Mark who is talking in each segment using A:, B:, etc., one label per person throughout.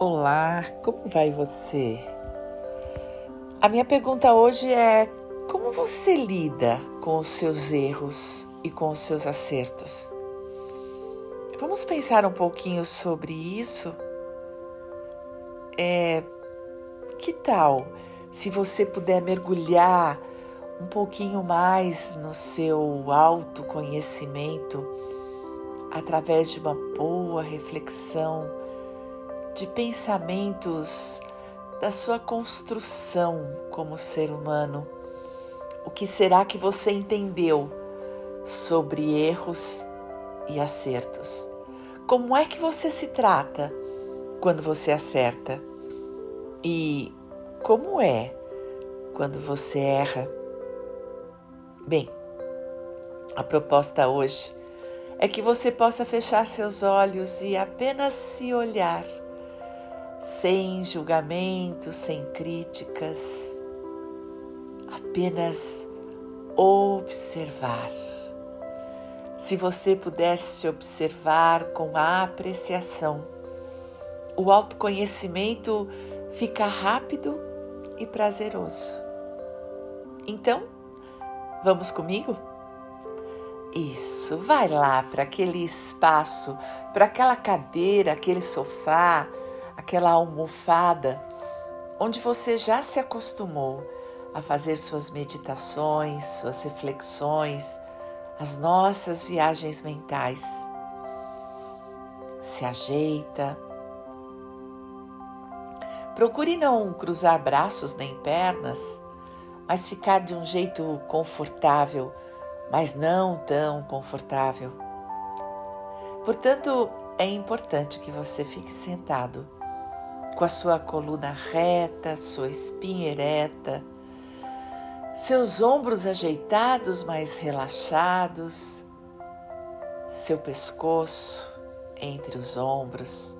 A: Olá, como vai você? A minha pergunta hoje é: como você lida com os seus erros e com os seus acertos? Vamos pensar um pouquinho sobre isso? É, que tal se você puder mergulhar um pouquinho mais no seu autoconhecimento através de uma boa reflexão, de pensamentos da sua construção como ser humano? O que será que você entendeu sobre erros e acertos? Como é que você se trata quando você acerta? E como é quando você erra? Bem, a proposta hoje é que você possa fechar seus olhos e apenas se olhar, sem julgamentos, sem críticas, apenas observar. Se você pudesse se observar com a apreciação, o autoconhecimento fica rápido e prazeroso. Então, vamos comigo? Isso, vai lá para aquele espaço, para aquela cadeira, aquele sofá, aquela almofada, onde você já se acostumou a fazer suas meditações, suas reflexões, as nossas viagens mentais. Se ajeita. Procure não cruzar braços nem pernas, mas ficar de um jeito confortável, mas não tão confortável. Portanto, é importante que você fique sentado, com a sua coluna reta, sua espinha ereta, seus ombros ajeitados, mas relaxados, seu pescoço entre os ombros,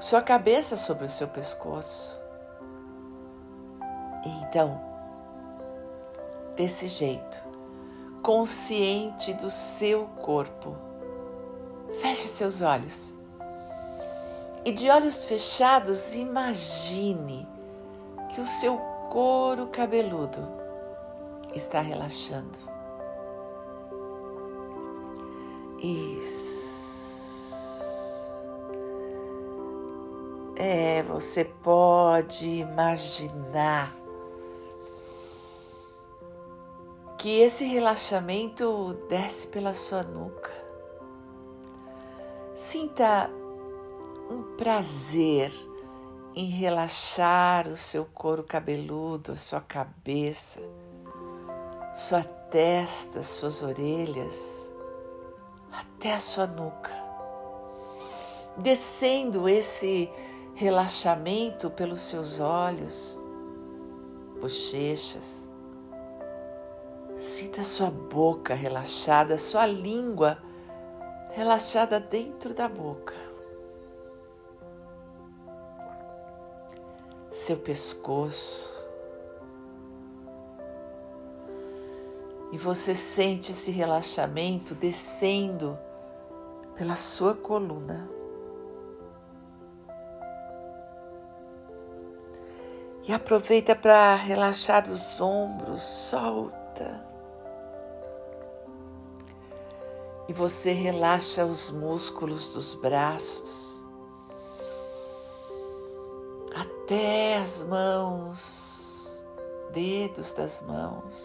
A: sua cabeça sobre o seu pescoço. Então, desse jeito, consciente do seu corpo, feche seus olhos e, de olhos fechados, imagine que o seu couro cabeludo está relaxando. Isso. É, você pode imaginar que esse relaxamento desce pela sua nuca. Sinta um prazer em relaxar o seu couro cabeludo, a sua cabeça, sua testa, suas orelhas, até a sua nuca. Descendo esse relaxamento pelos seus olhos, bochechas. Sinta sua boca relaxada, sua língua relaxada dentro da boca. Seu pescoço. E você sente esse relaxamento descendo pela sua coluna. E aproveita para relaxar os ombros, solta. E você relaxa os músculos dos braços até as mãos, dedos das mãos.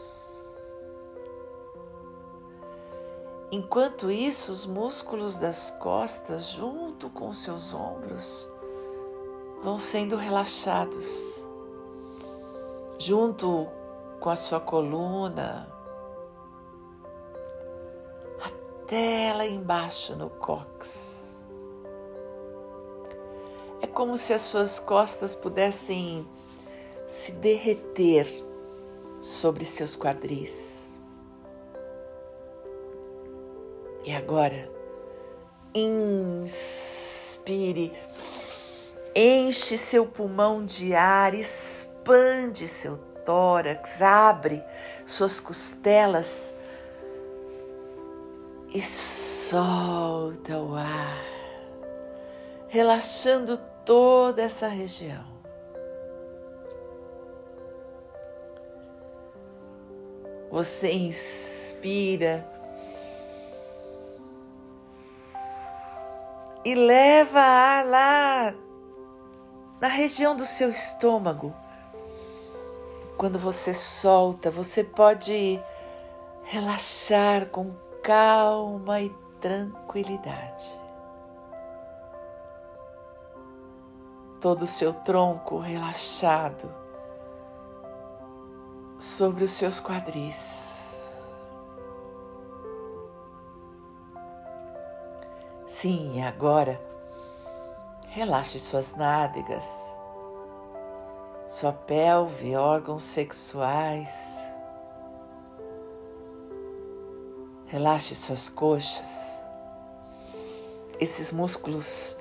A: Enquanto isso, os músculos das costas, junto com seus ombros, vão sendo relaxados, junto com a sua coluna, até lá embaixo no cóccix. Como se as suas costas pudessem se derreter sobre seus quadris. E agora, inspire, enche seu pulmão de ar, expande seu tórax, abre suas costelas e solta o ar relaxando toda essa região. Você inspira e leva ar lá na região do seu estômago. Quando você solta, você pode relaxar com calma e tranquilidade. Todo o seu tronco relaxado sobre os seus quadris. Sim, agora relaxe suas nádegas, sua pelve, órgãos sexuais. Relaxe suas coxas, esses músculos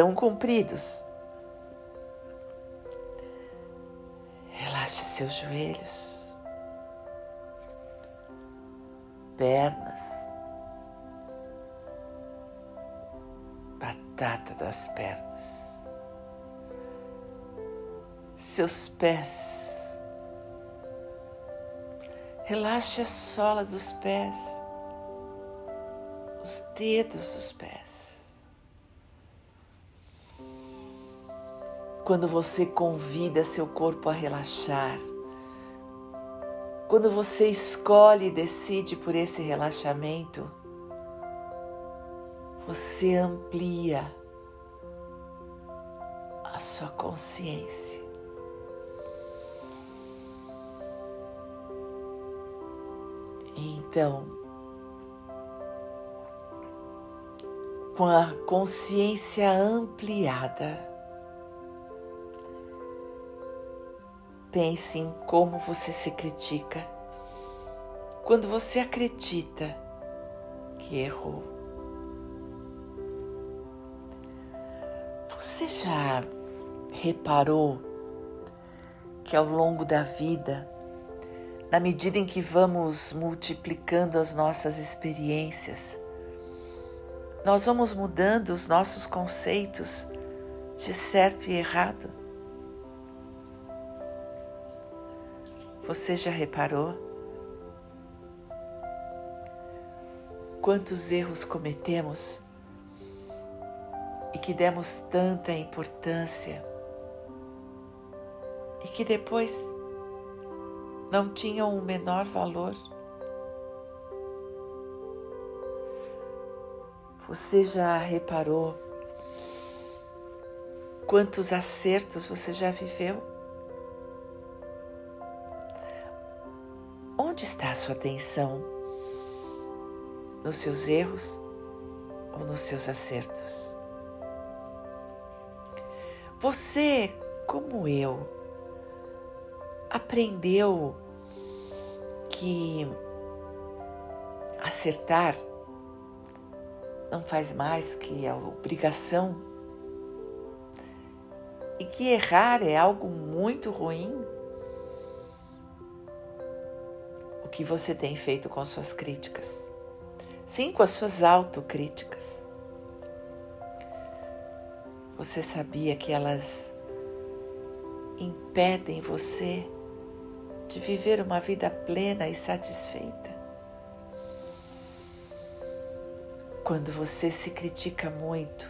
A: tão compridos. Relaxe seus joelhos, pernas, batata das pernas, seus pés Relaxe a sola dos pés, os dedos dos pés. Quando você convida seu corpo a relaxar, quando você escolhe e decide por esse relaxamento, você amplia a sua consciência. Então, com a consciência ampliada, pense em como você se critica quando você acredita que errou. Você já reparou que ao longo da vida na medida em que vamos multiplicando as nossas experiências, nós vamos mudando os nossos conceitos de certo e errado. Você já reparou? Quantos erros cometemos e que demos tanta importância e que depois não tinham o menor valor. Você já reparou quantos acertos você já viveu? Onde está a sua atenção? Nos seus erros ou nos seus acertos? Você, como eu, aprendeu que acertar não faz mais que a obrigação e que errar é algo muito ruim? Que você tem feito com suas críticas? Sim, com as suas autocríticas. Você sabia que elas impedem você de viver uma vida plena e satisfeita. Quando você se critica muito,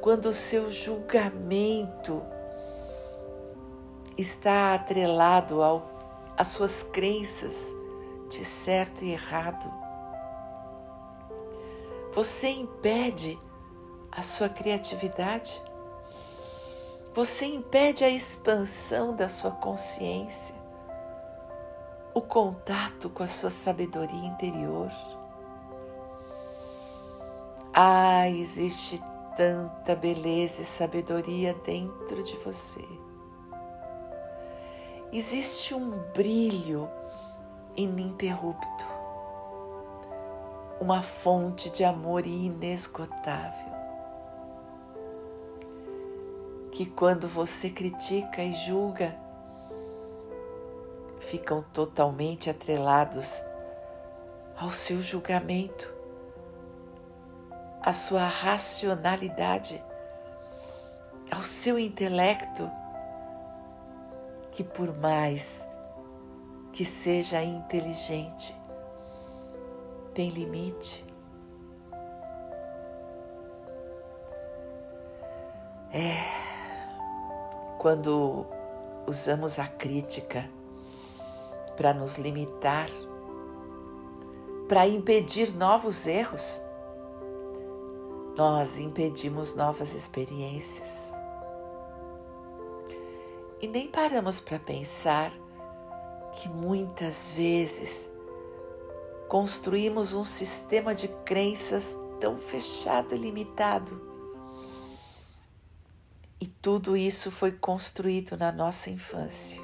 A: quando o seu julgamento está atrelado ao, às suas crenças de certo e errado, você impede a sua criatividade. Você impede a expansão da sua consciência, o contato com a sua sabedoria interior. Ah, existe tanta beleza e sabedoria dentro de você. Existe um brilho ininterrupto, uma fonte de amor inesgotável que quando você critica e julga, ficam totalmente atrelados ao seu julgamento, à sua racionalidade, ao seu intelecto, que por mais que seja inteligente, tem limite. É quando usamos a crítica para nos limitar, para impedir novos erros, nós impedimos novas experiências. E nem paramos para pensar que muitas vezes construímos um sistema de crenças tão fechado e limitado. E tudo isso foi construído na nossa infância,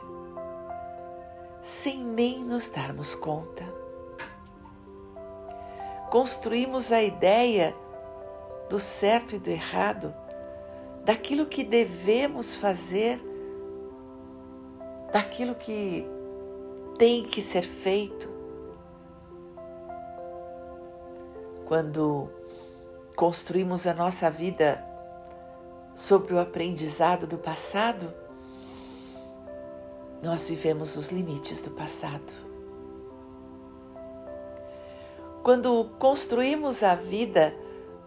A: sem nem nos darmos conta. Construímos a ideia do certo e do errado, daquilo que devemos fazer, daquilo que tem que ser feito. Quando construímos a nossa vida sobre o aprendizado do passado, nós vivemos os limites do passado. Quando construímos a vida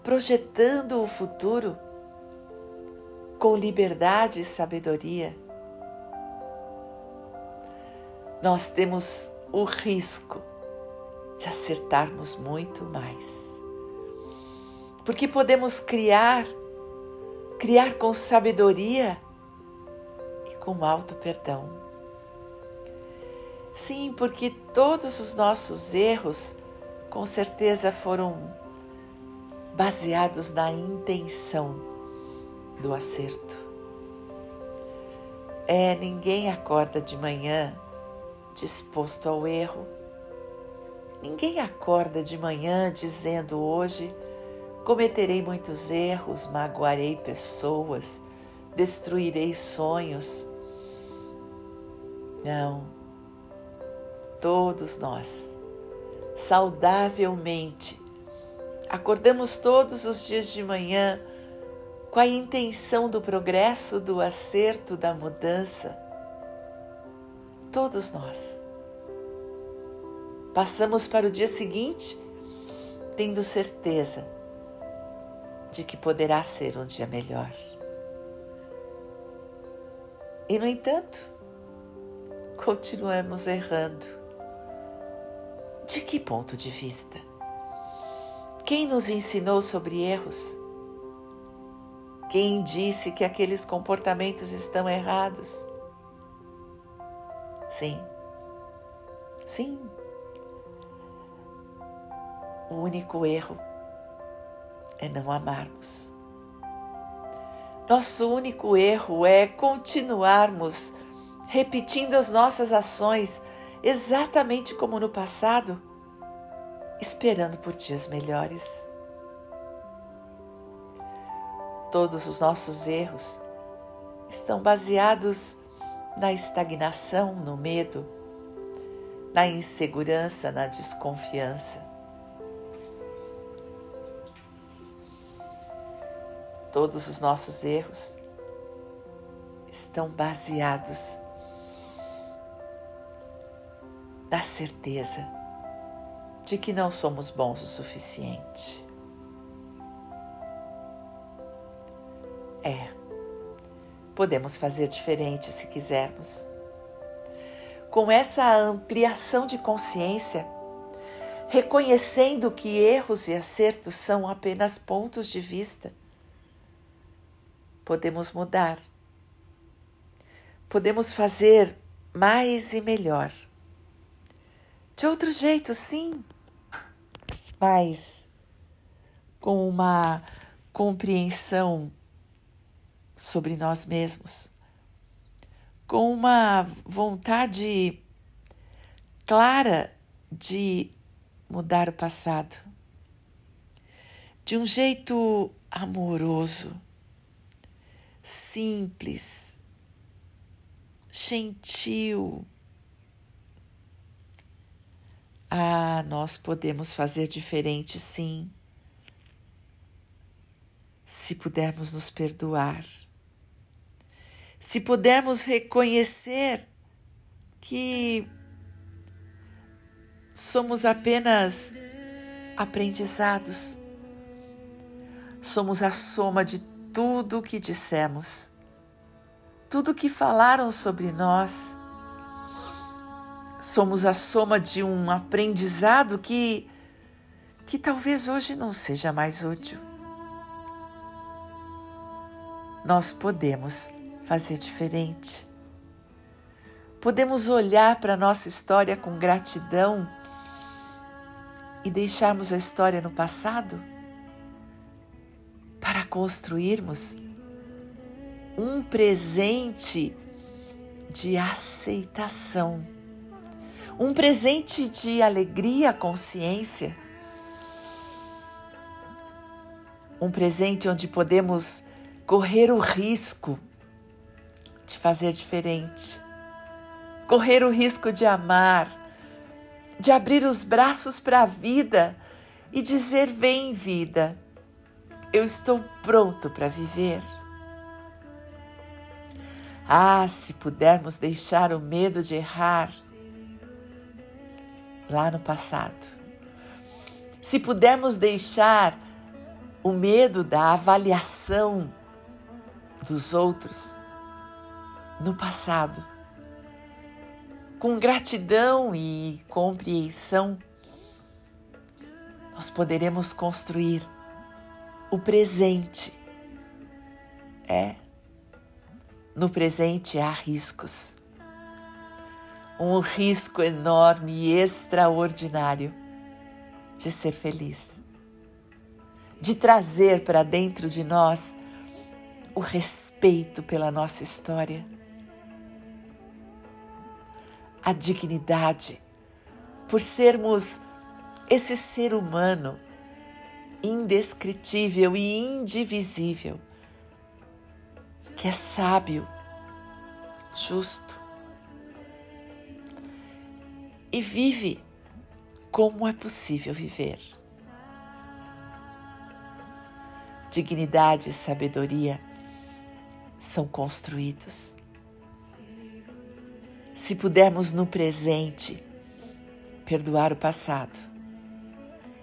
A: projetando o futuro com liberdade e sabedoria, nós temos o risco de acertarmos muito mais. Porque podemos criar, criar com sabedoria e com alto perdão. Sim, porque todos os nossos erros com certeza foram baseados na intenção do acerto. É, ninguém acorda de manhã disposto ao erro. Ninguém acorda de manhã dizendo hoje cometerei muitos erros, magoarei pessoas, destruirei sonhos. Não. Todos nós, saudavelmente, acordamos todos os dias de manhã com a intenção do progresso, do acerto, da mudança Todos nós. Passamos para o dia seguinte tendo certeza de que poderá ser um dia melhor. E, no entanto, continuamos errando. De que ponto de vista? Quem nos ensinou sobre erros? Quem disse que aqueles comportamentos estão errados? Sim. Sim. O único erro é não amarmos. Nosso único erro é continuarmos repetindo as nossas ações exatamente como no passado, esperando por dias melhores. Todos os nossos erros estão baseados na estagnação, no medo, na insegurança, na desconfiança. Todos os nossos erros estão baseados na certeza de que não somos bons o suficiente. É podemos fazer diferente se quisermos. Com essa ampliação de consciência, reconhecendo que erros e acertos são apenas pontos de vista, podemos mudar. Podemos fazer mais e melhor. De outro jeito, sim, mas com uma compreensão sobre nós mesmos, com uma vontade clara de mudar o passado, de um jeito amoroso, simples, gentil. Ah, nós podemos fazer diferente, sim. se pudermos nos perdoar, se pudermos reconhecer que somos apenas aprendizados, somos a soma de tudo o que dissemos, tudo que falaram sobre nós. Somos a soma de um aprendizado que que talvez hoje não seja mais útil nós podemos fazer diferente. Podemos olhar para a nossa história com gratidão e deixarmos a história no passado para construirmos um presente de aceitação, um presente de alegria, consciência, um presente onde podemos correr o risco de fazer diferente, correr o risco de amar, de abrir os braços para a vida e dizer: Vem, vida, eu estou pronto para viver. Ah, se pudermos deixar o medo de errar lá no passado, se pudermos deixar o medo da avaliação dos outros no passado. Com gratidão e compreensão, nós poderemos construir o presente. É, no presente há riscos. Um risco enorme e extraordinário de ser feliz, de trazer para dentro de nós o respeito pela nossa história, a dignidade por sermos esse ser humano indescritível e indivisível, que é sábio, justo e vive como é possível viver. Dignidade e sabedoria são construídos. Se pudermos no presente perdoar o passado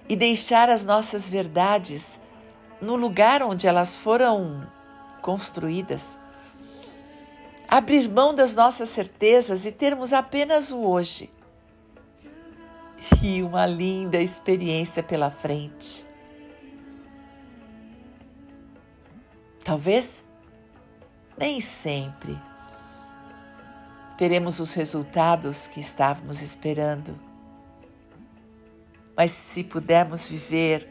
A: e deixar as nossas verdades no lugar onde elas foram construídas, abrir mão das nossas certezas e termos apenas o hoje e uma linda experiência pela frente. Talvez nem sempre teremos os resultados que estávamos esperando. Mas se pudermos viver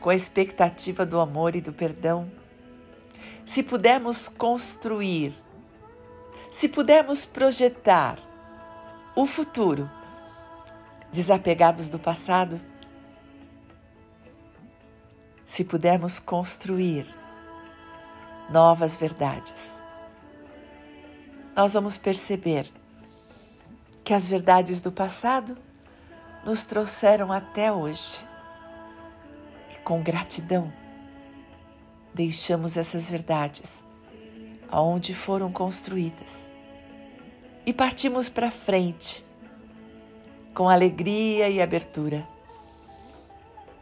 A: com a expectativa do amor e do perdão, se pudermos construir, se pudermos projetar o futuro, desapegados do passado, se pudermos construir novas verdades. Nós vamos perceber que as verdades do passado nos trouxeram até hoje. E com gratidão, deixamos essas verdades aonde foram construídas e partimos para frente com alegria e abertura.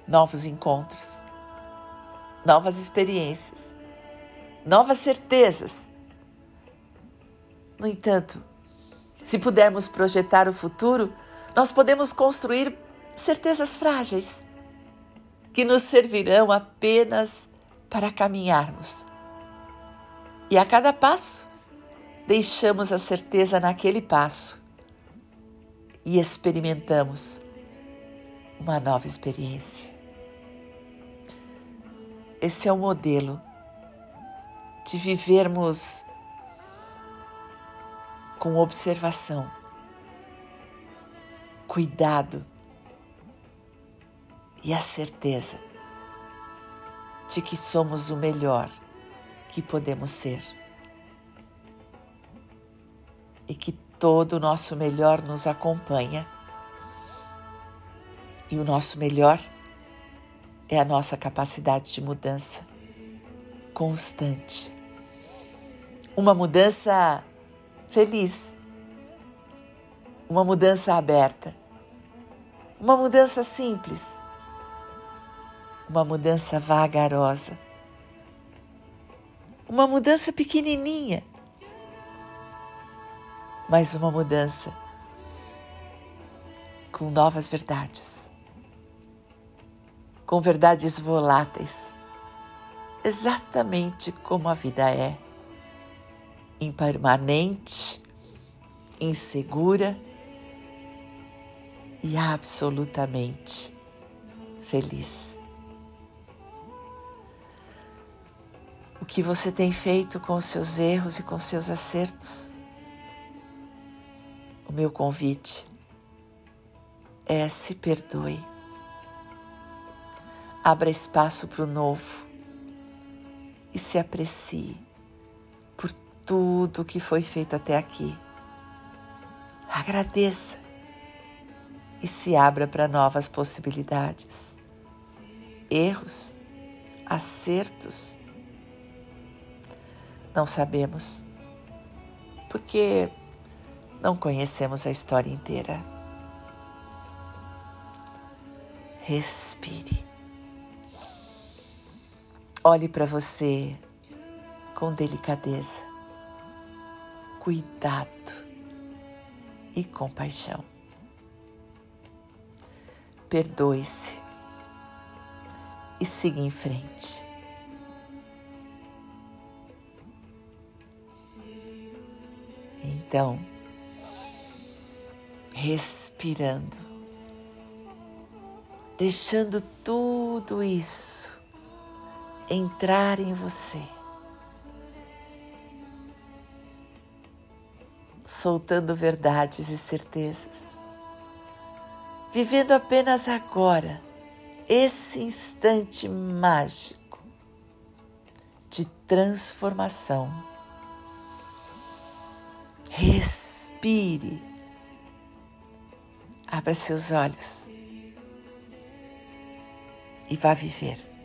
A: Novos encontros, novas experiências novas certezas. No entanto, se pudermos projetar o futuro, nós podemos construir certezas frágeis que nos servirão apenas para caminharmos. E a cada passo, deixamos a certeza naquele passo e experimentamos uma nova experiência. Esse é o modelo de vivermos com observação, cuidado e a certeza de que somos o melhor que podemos ser e que todo o nosso melhor nos acompanha. E o nosso melhor é a nossa capacidade de mudança constante. Uma mudança feliz. Uma mudança aberta. Uma mudança simples. Uma mudança vagarosa. Uma mudança pequenininha. Mas uma mudança com novas verdades. Com verdades voláteis. Exatamente como a vida é impermanente, insegura e absolutamente feliz. O que você tem feito com os seus erros e com seus acertos? O meu convite é se perdoe. Abra espaço para o novo e se aprecie tudo que foi feito até aqui. Agradeça e se abra para novas possibilidades. Erros, acertos, não sabemos, porque não conhecemos a história inteira. Respire. Olhe para você com delicadeza, cuidado e compaixão. Perdoe-se e siga em frente. Então, respirando, deixando tudo isso entrar em você. Soltando verdades e certezas, vivendo apenas agora, esse instante mágico de transformação. Respire, abra seus olhos e vá viver.